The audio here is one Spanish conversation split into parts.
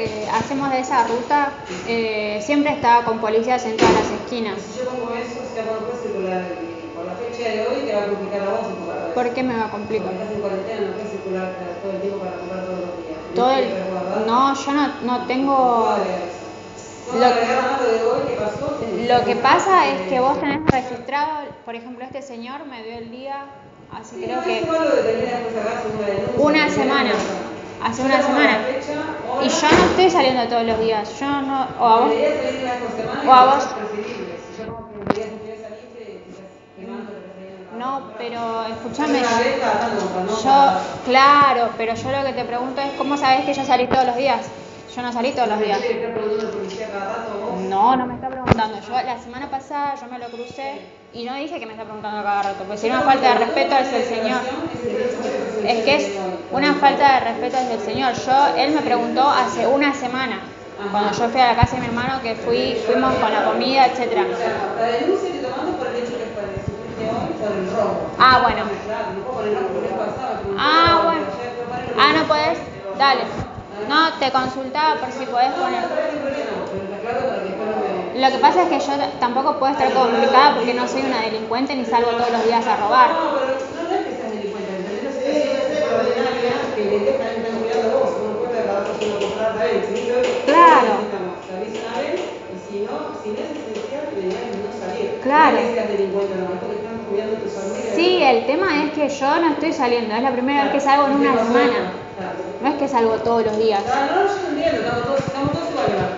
que hacemos de esa ruta, eh, siempre está con policías en todas las esquinas? Si yo pongo eso, se va a poder circular. Y por la fecha de hoy te va a complicar a vos en tu barrio. ¿Por qué me va a Porque complicar? estás en cuarentena, no puedes circular todo el tiempo para comprar todos los días. Todo ¿Tenés el... que resguardar? No, yo no, no tengo... Lo-. Lo que pasa es que vos tenés registrado, por ejemplo, este señor me dio el día, así Sí, creo que una semana, hace una semana. Y yo no estoy saliendo todos los días, yo no, o a vos, o a vos. no, pero escúchame, yo, claro, pero yo lo que te pregunto es, ¿cómo sabés que yo salí todos los días? Yo no salí todos los días. No, no me está preguntando. Yo la semana pasada yo me lo crucé y no dije que me está preguntando cada rato, porque sería una falta de respeto hacia el señor. Es que es una falta de respeto hacia el señor. Yo, él me preguntó hace una semana, cuando yo fui a la casa de mi hermano, que fui, fuimos con la comida, etcétera. Ah, bueno. No Ah, bueno. Ah, no podés. Dale. No, te consultaba por si podés poner. No, no hay problema, pero está claro para que después no me... Lo que pasa es que yo tampoco puedo estar complicada porque no soy una delincuente ni salgo todos los días a robar. Claro. Claro. Sí, el tema es que yo no estoy saliendo, es la primera vez que salgo en una semana. No es que salgo todos los días.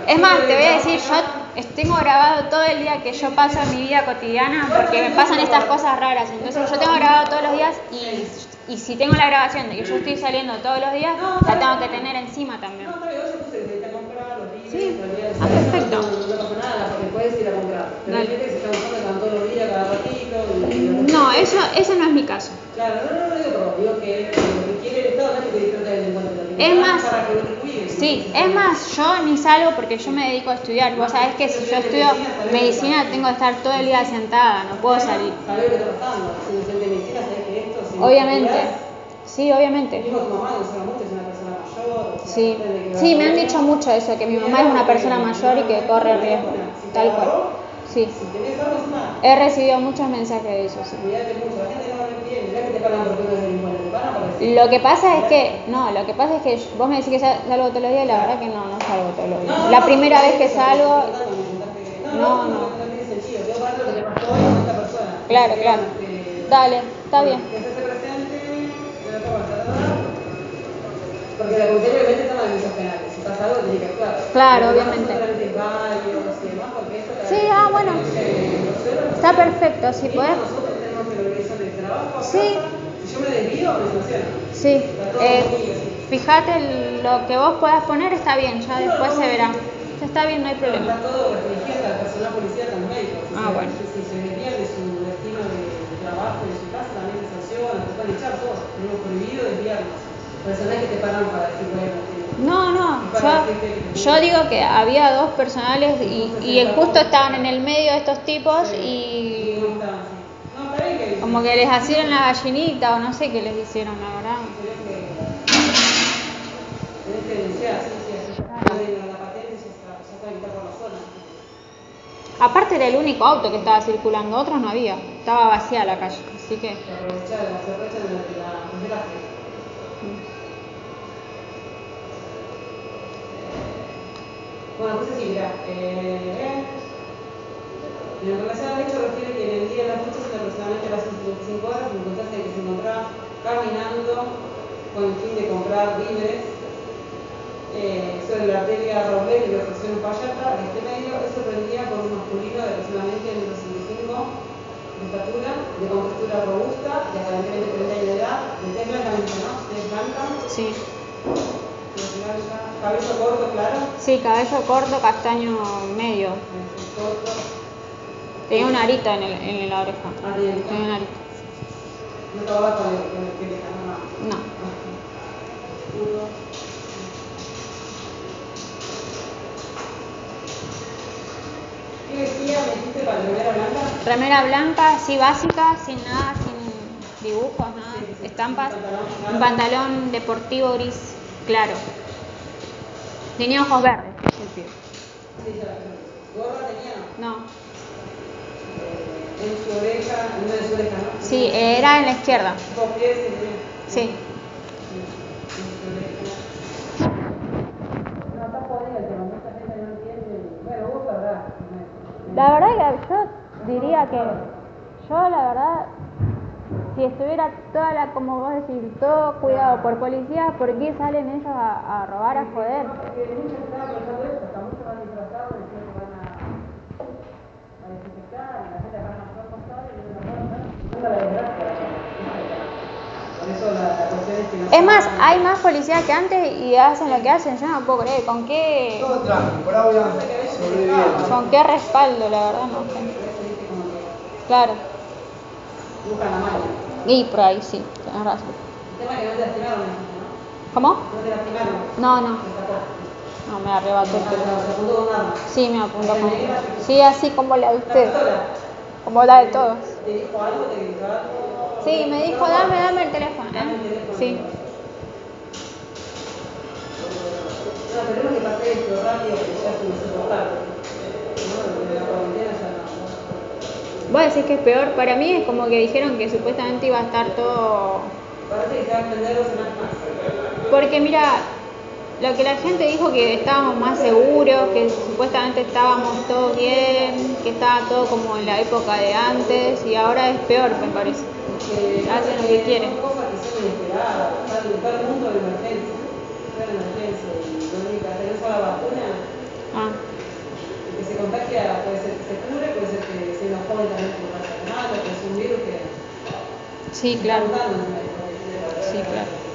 Es más, te voy a decir, yo tengo grabado todo el día que yo paso en mi vida cotidiana porque me pasan estas cosas raras. Entonces yo tengo grabado todos los días y, y si tengo la grabación de que yo estoy saliendo todos los días, la tengo que tener encima también. Días, Sí. Ah, perfecto. No, eso, eso no es mi caso. Claro, no, no, no digo digo que Es más-. Sí, es más, yo ni salgo porque yo me dedico a estudiar. Vos sabés que si yo estudio medicina tengo que estar todo el día sentada, no puedo salir. Obviamente. Sí, obviamente. Sí, sí, me han dicho mucho eso, que mi mamá es una persona mayor y que corre riesgo, tal cual. Sí, he recibido muchos mensajes de eso, sí. Lo que pasa es que, no, lo que pasa es que vos me decís que sal- salgo todos los días y la verdad que no, no salgo todos los días. La primera vez que salgo, No, No, claro, claro. Este, Dale, está bien. Porque la comisaría obviamente toma decisiones penales. Si pasa algo, tiene que actuar. Claro, obviamente. Sí, ah, bueno. Está perfecto, si podés. Sí. Yo me desvío, me sancionan. Sí, eh, fíjate lo que vos puedas poner está bien, ya después se verá. Ya está bien, no hay problema. Está todo restringido al personal policial, a los médicos. Ah, bueno. Si se desvían de su destino de trabajo y de su casa, también se sanciona, te pueden echar todos. Tenemos prohibido desviarnos. Personas que te pagan para decir, bueno, No, no, yo, yo digo que había dos personales y, y justo estaban en el medio de estos tipos y no está así. No, está bien que como que les hicieron la gallinita o no sé qué les hicieron, la verdad. tenés que denunciar, así. Aparte era el único auto que estaba circulando, otros no había, estaba vacía la calle, así que... Se aprovechan, se aprovechan de la, de la desgracia. Bueno, entonces sí, mirá, eh, En relación al hecho refiere que en el día de la fecha se aproximadamente a las 25 horas en contacto de que se encontraba caminando con el fin de comprar víveres eh, sobre la arteria Roblet y la sección Payata, de este medio, es sorprendida por un masculino de aproximadamente 1,65 de estatura, de contextura robusta, de aparentemente 30 años de edad, de tez blanca, ¿no? Tez blanca. Sí. Cabello corto, claro. Sí, cabello corto, castaño medio. Corto. Tenía una arita en, el, en la oreja. Ah. Tenía una arita. No acababa con el, con el que le No. ¿Qué vestía, me dijiste, para remera blanca? Remera blanca, sí, básica, sin nada, sin dibujos, nada, estampas. Un pantalón deportivo gris claro. Tenía ojos verdes, Sí. ¿Gorra tenía? No. En su oreja, en una de su oreja, ¿no? Sí, era en la izquierda. Dos pies, sí, sí. Sí. No, está jodido el tema, mucha gente no entiende. Bueno, vos sabrás. La verdad que yo diría que yo la verdad si estuviera toda la, como vos decís, todo cuidado por policías, ¿por qué salen ellos a, a robar, a joder? Porque muchos están pensando eso, hasta muchos van disfrazados diciendo que van a, a desinfectar, la gente va a más cosas y no la la desgracia. Por eso la, la cuestión es que no Es más, hay más policías que antes y hacen lo que hacen, yo no puedo creer, ¿con qué, Todo tranquilo, con qué respaldo, la verdad, no sé. Claro, buscan la y por ahí sí, tenés razón. El tema es que no te lastimaron, ¿no? ¿Cómo? No te lastimaron. No, no, no, me arrebató el Te teléfono. Sí, me apuntó con... Sí, así como la de La usted. Como la de todos. ¿Te dijo algo? ¿Te gritó algo? Sí, me dijo, dame, dame el teléfono. Dame el ¿eh? teléfono. Sí. No, esperemos que pase esto rápido, que ya es insoportable. No, de la cuarentena ya no. Vos decís que es peor, para mí es como que dijeron que supuestamente iba a estar todo... Parece que se va a extender dos semanas más. Porque mira, lo que la gente dijo que estábamos más seguros, que supuestamente estábamos todos bien, que estaba todo como en la época de antes y ahora es peor, me parece. Que Hacen lo que quieren. Son cosas que son inesperadas, está el, está el mundo de emergencia. Está en emergencia y lo único que tenés la vacuna, Ah, que se contagia puede ser que se cure, puede ser que se joven también que pasa nada, que es un virus que sí, claro. todo. Sí, claro.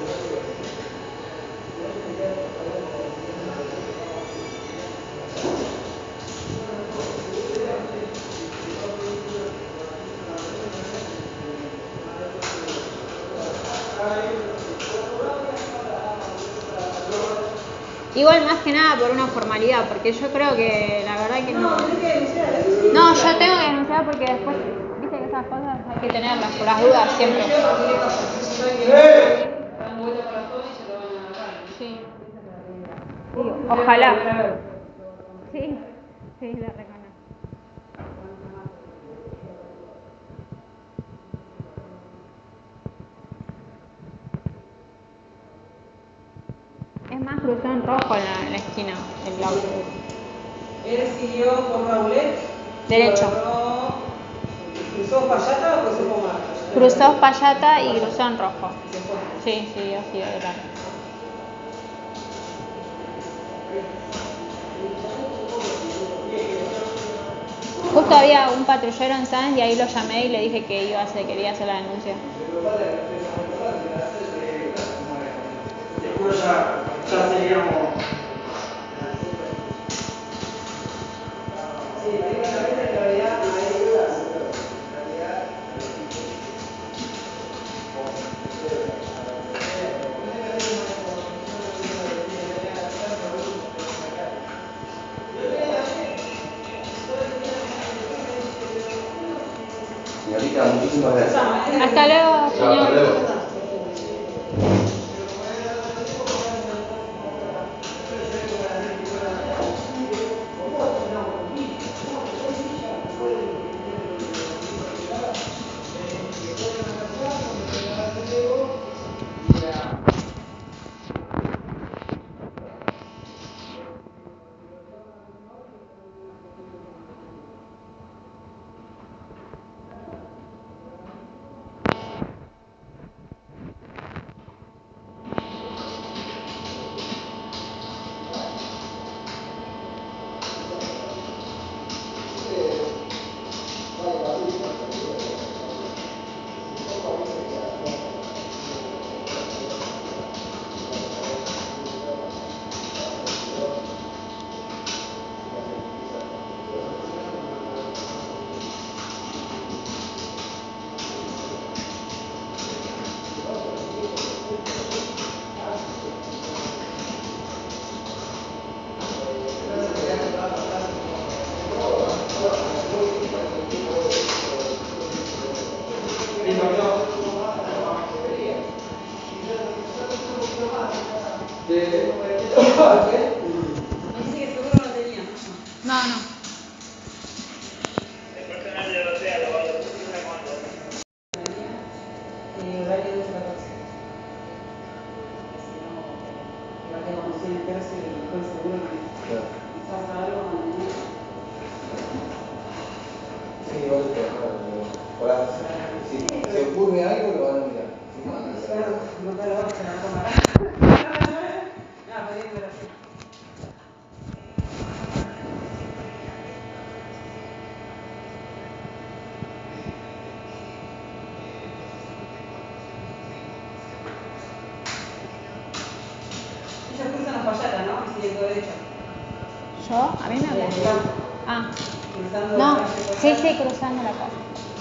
Igual más que nada por una formalidad, porque yo creo que la verdad que no. Sí. No, yo tengo que denunciar porque después, viste que esas cosas hay que tenerlas por las dudas siempre. Sí. Sí, ojalá. Sí, sí, la reconozco. Es más, cruzó en rojo en la, en la esquina el auto. Él siguió por Raulet. Derecho. ¿Cruzó Payata o cruzó Pomar? Cruzó Payata y cruzó en rojo. Sí, sí, así de largo. Justo había un patrullero en Sanz y ahí lo llamé y le dije que iba a hacer, quería hacer la denuncia. Ya, seríamos. Sí, técnicamente en realidad hay Señorita, muchísimas gracias. Hasta luego, señor.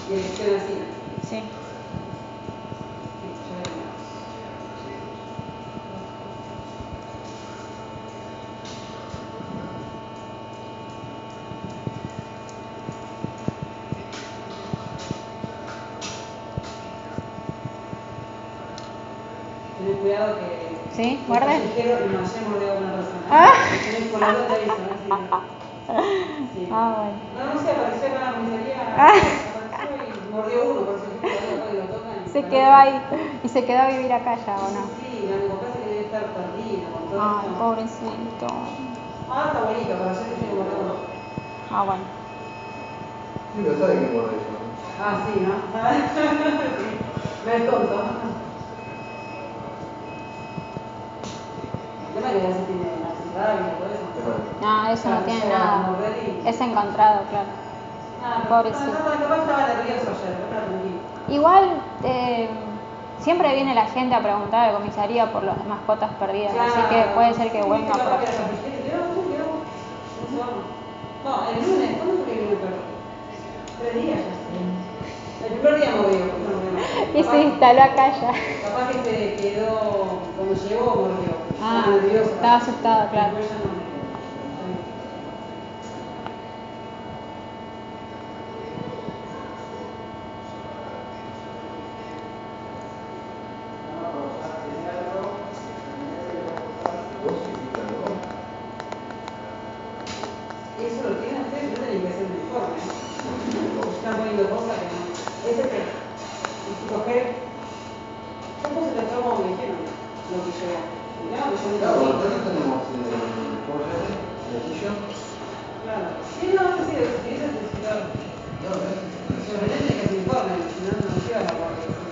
Dirección así. Sí. Tenés cuidado que. ¿Sí? ¿Guarda? callejero- No, ayer mordió a una. Ah. Tenés por la duda te aviso, ¿no? Sí. Sí. Ah, bueno. No, no sé, apareció acá en la comisaría. Ah. Apareció y mordió uno, por eso que cuando lo tocan. Se quedó ahí. ¿Y se quedó a vivir acá ya o no? Sí, me que debe estar perdido con todo Ay, esto. pobrecito. Ah, está bonito, pero mordió uno. Ah, bueno. Sí, lo sabe que por eso. ¿no? Ah, sí, ¿no? No es tonto. El tema es que ya se tiene la rabia y todo eso. Claro. No, eso no tiene se va a nada. Es encontrado, claro. Ah, pero- Pobrecito. No, no, capaz estaba nervioso ayer, pero tranquilo. Igual, eh, siempre viene la gente a preguntar a la comisaría por las mascotas perdidas, así que puede ser que Sí, cafetera, quedó, quedó. No el lunes, ¿cuándo fue que vino el perro? Tres días ya. El primer día mordió, no. Y se instaló acá ya. Capaz que se quedó, cuando llegó mordió. Ah, estaba asustado, claro. Me tiene que hacer un informe, si no,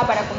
para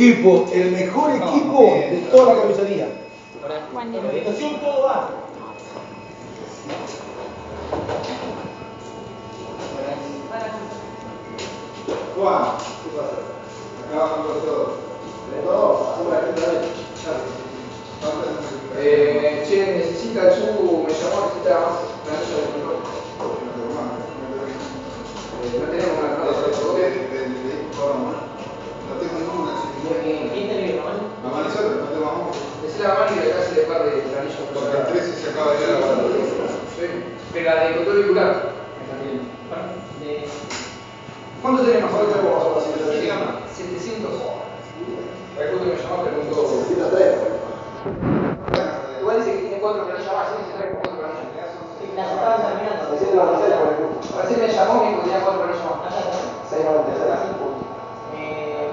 equipo? El mejor equipo de toda la comisaría. Día. La habitación todo va. Juan, ¿qué pasa? Acá vamos con todo. ¿De todo? Eh, che, necesita el su, me llamó, necesita más planilla de control. Eh, no tenemos una planilla de control. No tengo ninguna, Bien, bien. Decirle a Mari que acá se le par de planilla de Porque control. el 13 se acaba de ir a la Sí, pero la de control. ¿Cuánto tenemos? ¿Cuánto tenemos? 700. Recuerdo que me llamó, preguntó. Igual dice que tiene cuatro planillas más, tiene que traer cuatro planillas. Las estaban terminando. Recién me llamó y me que más.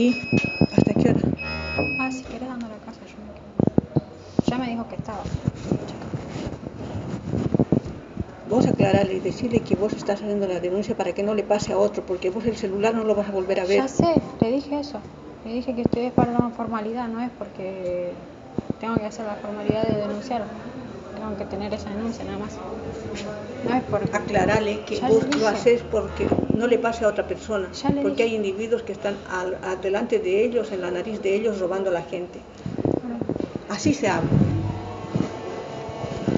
¿Y hasta qué hora? Ah, si querés ando a la casa, yo me quedo. Ya me dijo que estaba. Vos aclararle y decirle que vos estás haciendo la denuncia para que no le pase a otro, porque vos el celular no lo vas a volver a ver. Ya sé, le dije eso. Le dije que estoy es para una formalidad, no es porque tengo que hacer la formalidad de denunciar. Tengo que tener esa denuncia nada más. No es por Aclararle que Ya vos lo haces porque no le pase a otra persona. Porque hay individuos que están al, adelante de ellos, en la nariz de ellos, robando a la gente. Así se habla.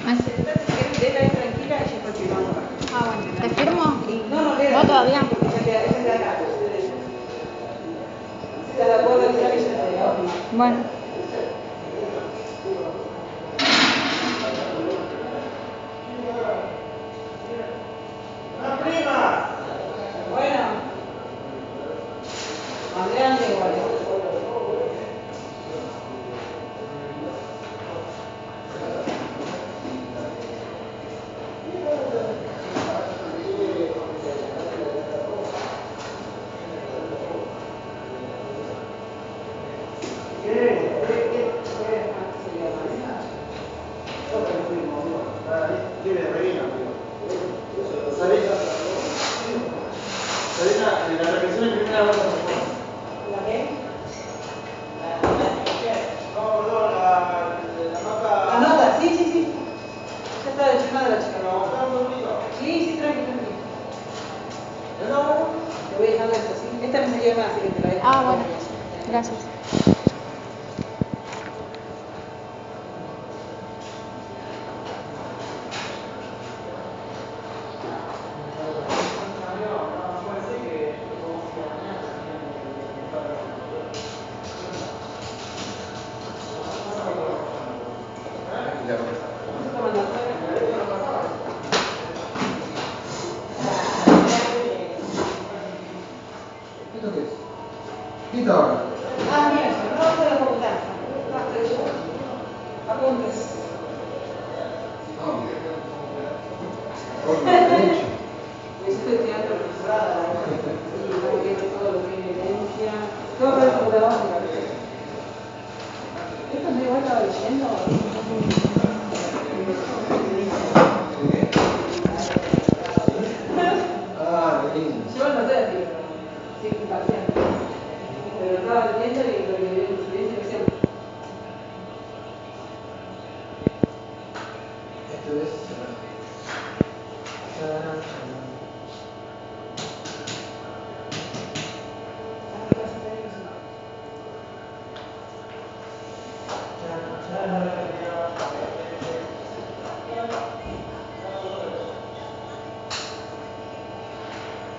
Ah. Ah, bueno, te firmo No, no, vos todavía. Porque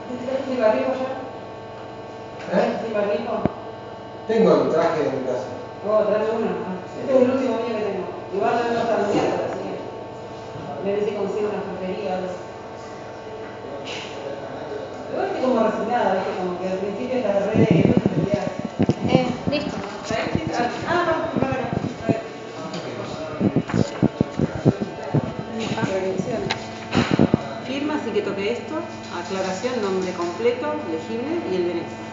¿Sin barbijo ya? ¿Eh? ¿Sin barbijo? Tengo el traje de mi casa. Oh, trae uno. Ah, Este es el último mío que tengo. Igual no está miércoles, así que. Me ver si consigo una frutería o algo. Igual estoy como resignada, ¿viste? Como que al principio estás re de. Eh, listo. Ah, no, no, no, no. A ver. Acá. Prevención. Firma, así que toque esto. Aclaración, nombre completo, legible y el DNI.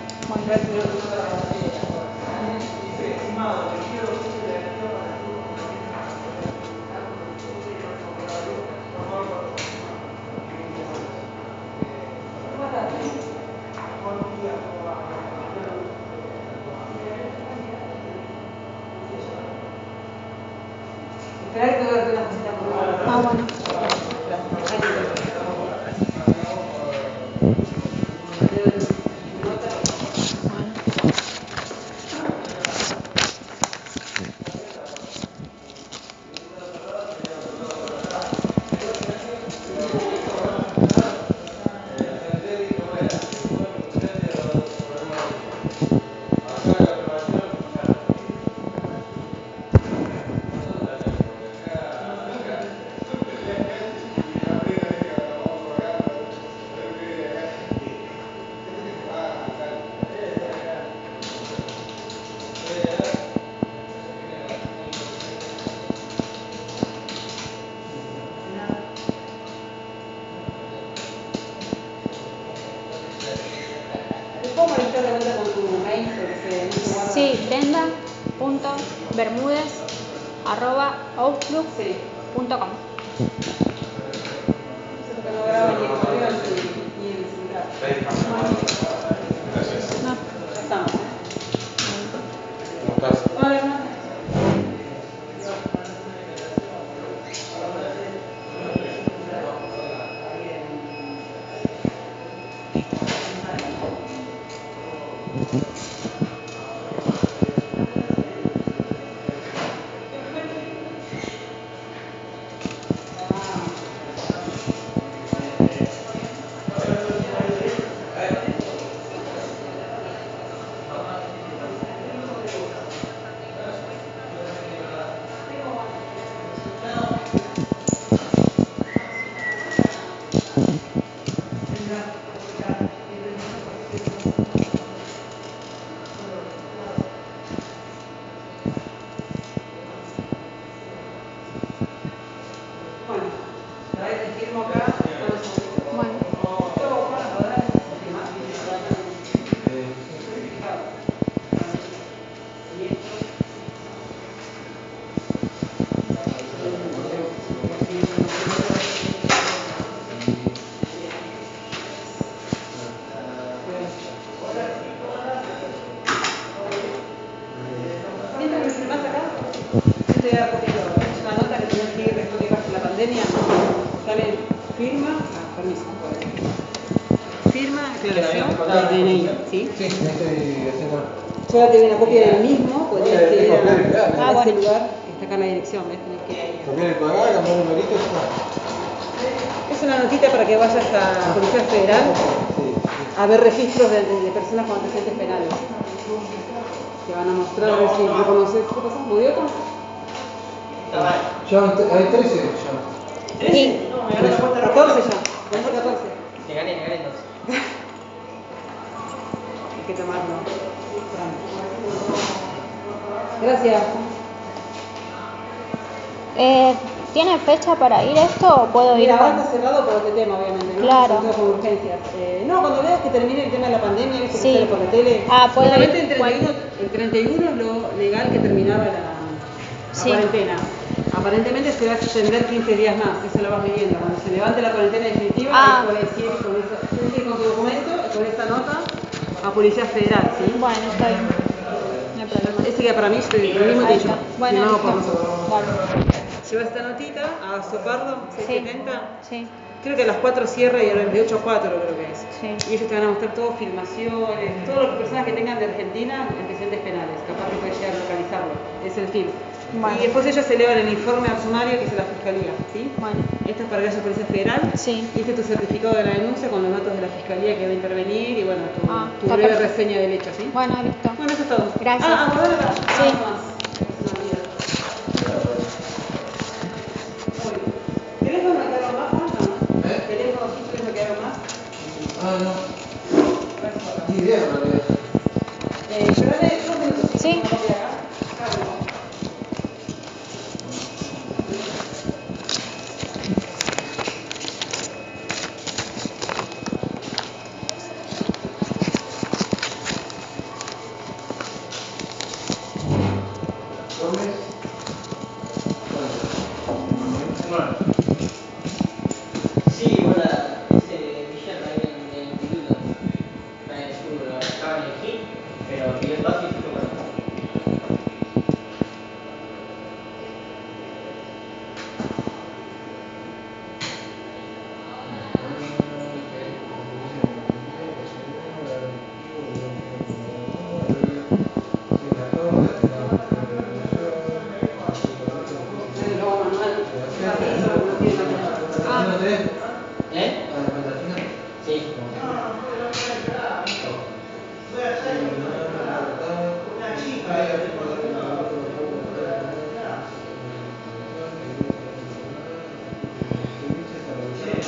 ¿Sí? Sí, me estoy haciendo. Yo ya te doy una copia del mismo, podrías Eh, ir a, copiar y pegar, a Ah, ese lugar que está acá en la dirección, ¿ves? Que ir ahí. Copiar el colgado, cambiar el numerito y ya. Es una notita para que vayas a la Policía Federal a ver registros de, de personas con antecedentes penales. Te van a mostrar a ver si reconoces. ¿Qué pasa? ¿Murió? Ya hay 13 ya. Y 14 ya. Vence 14. Te gané, te gané entonces. Que tomarlo. Gracias. eh, ¿tiene fecha para ir esto o puedo ir Mira, ahora con- está cerrado por otro tema, obviamente, ¿no? Claro. Con urgencias. Eh, no, cuando veas que termine el tema de la pandemia, que Sí. por la tele. Ah, puedo ir el 31, el 31 es lo legal que terminaba la, la Sí. cuarentena. Aparentemente se va a extender 15 días más, eso lo vas viviendo. Cuando se levante la cuarentena definitiva, Ah. ahí puedes ir con, eso, ir con tu documento con esta nota a Policía Federal, ¿sí? Bueno, está bien. No hay problema. Ese que para mí es el mismo que yo. Bueno, firmado por. Lleva esta notita a Sopardo, Sí. 670. Sí. Creo que a las 4 cierra y a las de 8 a 4 creo que es. Sí. Y ellos te van a mostrar todo, filmaciones, todas las personas que tengan de Argentina antecedentes penales. Capaz que puedes llegar a localizarlo. Es el fin. Bueno. Y después ellos elevan el informe al sumario que es de la Fiscalía. ¿sí? Bueno. Esto es para que haya Policía Federal. Sí. Y este es tu certificado de la denuncia con los datos de la Fiscalía que va a intervenir y bueno, tu, Ah, tu breve perfecto. reseña del hecho. ¿sí? Bueno, listo. Bueno, eso es todo. Gracias. Ah, aguardar acá. Sí.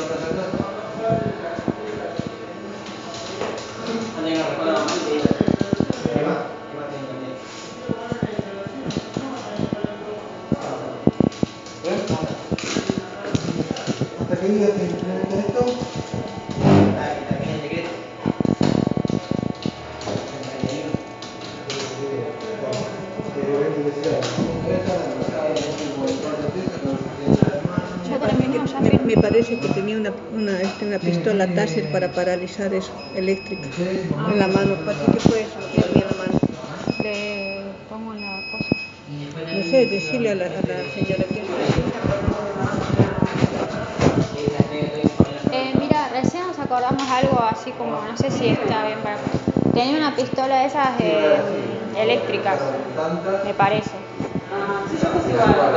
No una, una, este, una pistola Taser para paralizar eso, eléctrica, en la mano. ¿Para ti qué fue eso? que tenía en la mano? Le pongo la cosa. No sé, decirle a la, a la señora que Eh, mira, recién nos acordamos algo así como, no sé si está bien para... Tenía una pistola de esas eh, eléctricas, me parece. Ah,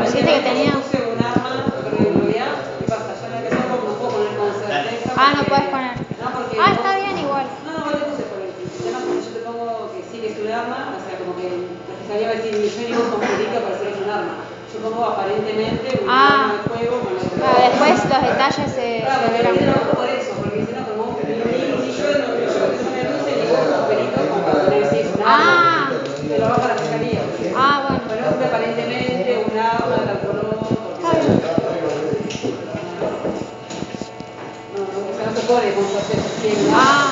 Dijiste que tenía- puse un arma, porque en realidad, ¿qué pasa? Yo la que tengo no puedo poner con certeza. Ah, no porque- puedes poner. No, porque Ah, no- está bien igual. No, no, igual le puse por el sistema, porque yo te pongo que sí que es un arma, o sea, como que la fiscalía va a decir, yo digo con delito para decir es un arma. Yo pongo aparentemente un Ah. arma de fuego con la Claro, después los detalles se, Claro, se tiene ojo por eso, porque si no, como ni, ni, ni yo no, yo que no me luce, ni vos como perito, como para poner si es un arma, Ah. lo baja la fiscalía. Ah, bueno. Pero es aparentemente un arma, tal color, no, no, o sea, no se pone con arma, Ah.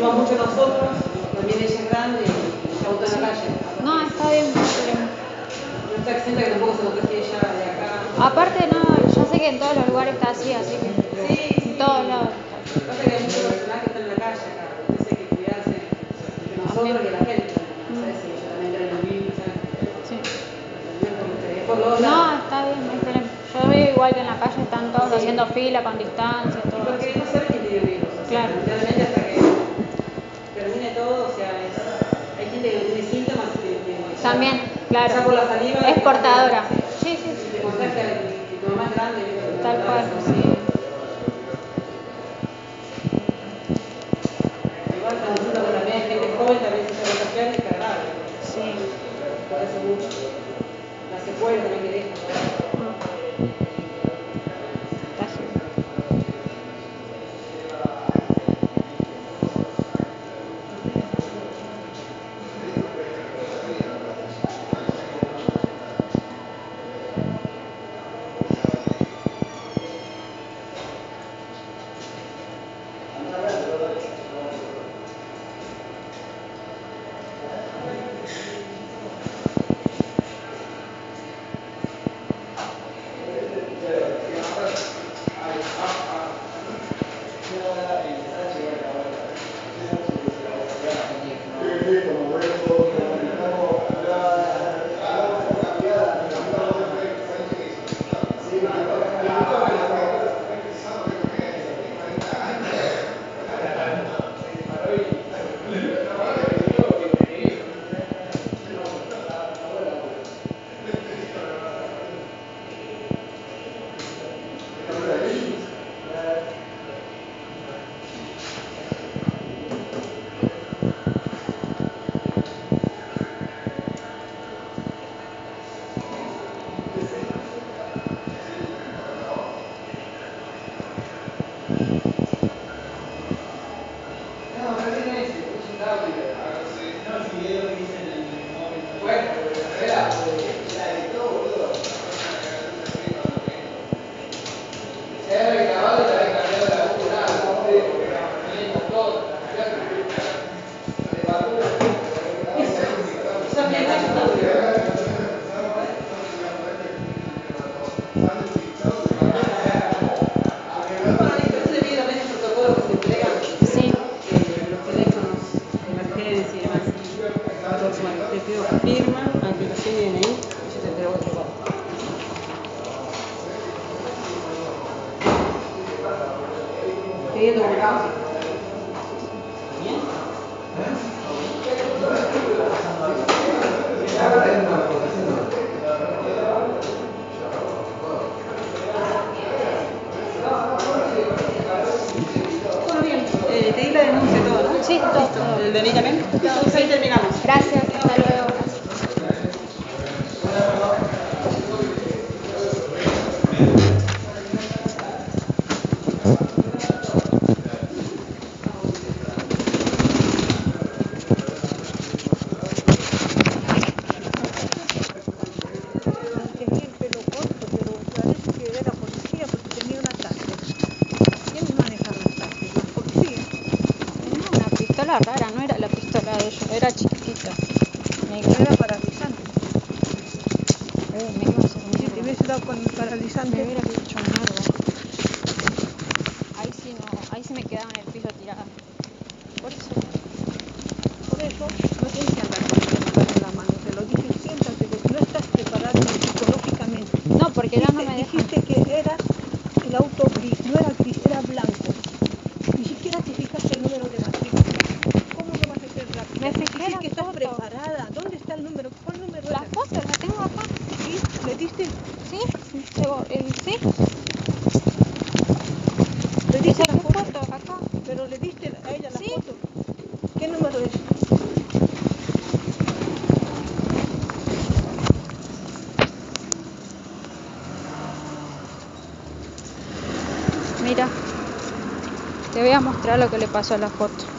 Sí, sí, sí. mucho nosotros, también ella es grande y está botando en la calle. no, está bien. no está exenta que tampoco se contagie ella de acá. Aparte, no, yo sé que en todos los lugares está así, así que Sí, sí. en todos lados. Pasa que hay mucho personal que está en la calle acá, entonces hay que cuidarse de nosotros y de la gente. No sé si también traen el virus. Sí. Los No, está bien, no hay problema. Yo veo igual que en la calle están todos Sí. haciendo fila con distancia, todo. Porque no sabe quién tiene virus. o sea, Claro. Realmente hasta que termine todo, o sea, es- hay gente que no tiene síntomas y que tiene virus. También, claro. Ya por la saliva. Es portadora. Sí, sí, sí. Tal cual, sí. Lo que le pasó a la foto.